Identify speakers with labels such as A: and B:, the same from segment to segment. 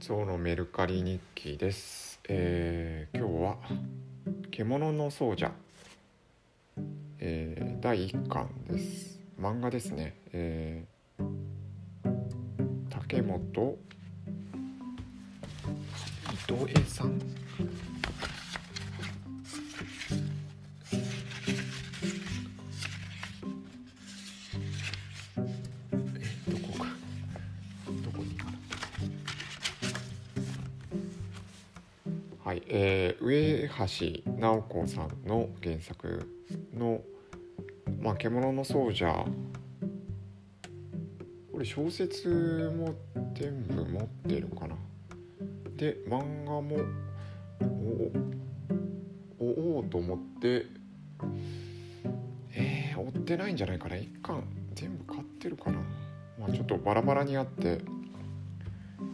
A: ゾウのメルカリ日記です、えー今日は「獣の奏者」えー第1巻です。漫画ですね、えー竹本伊藤栄さん。はい、えー、上橋直子さんの原作の「まあ、獣の奏者」これ小説も全部持ってるかな。で漫画もおおおうと思ってえー、追ってないんじゃないかな。一巻全部買ってるかな。まあちょっとバラバラにあって。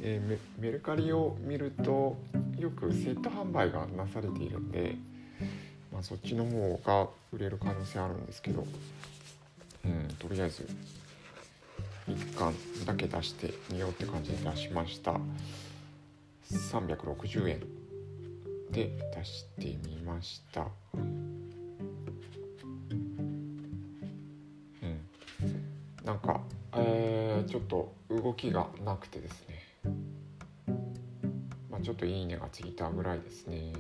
A: えーメルカリを見るとよくセット販売がなされているんで、まあ、そっちの方が売れる可能性あるんですけど、うん、とりあえず1巻だけ出してみようって感じで出しました。360円で出してみました。うん。なんか、えーちょっと動きがなくてですね。あちょっといいねがついたぐらいですね。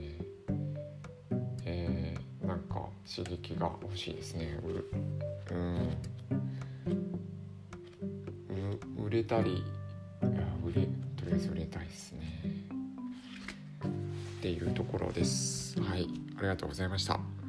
A: えーなんか刺激が欲しいですね。ううん。う売れたりいや売れとりあえず売れたいですね。っていうところです。はい。ありがとうございました。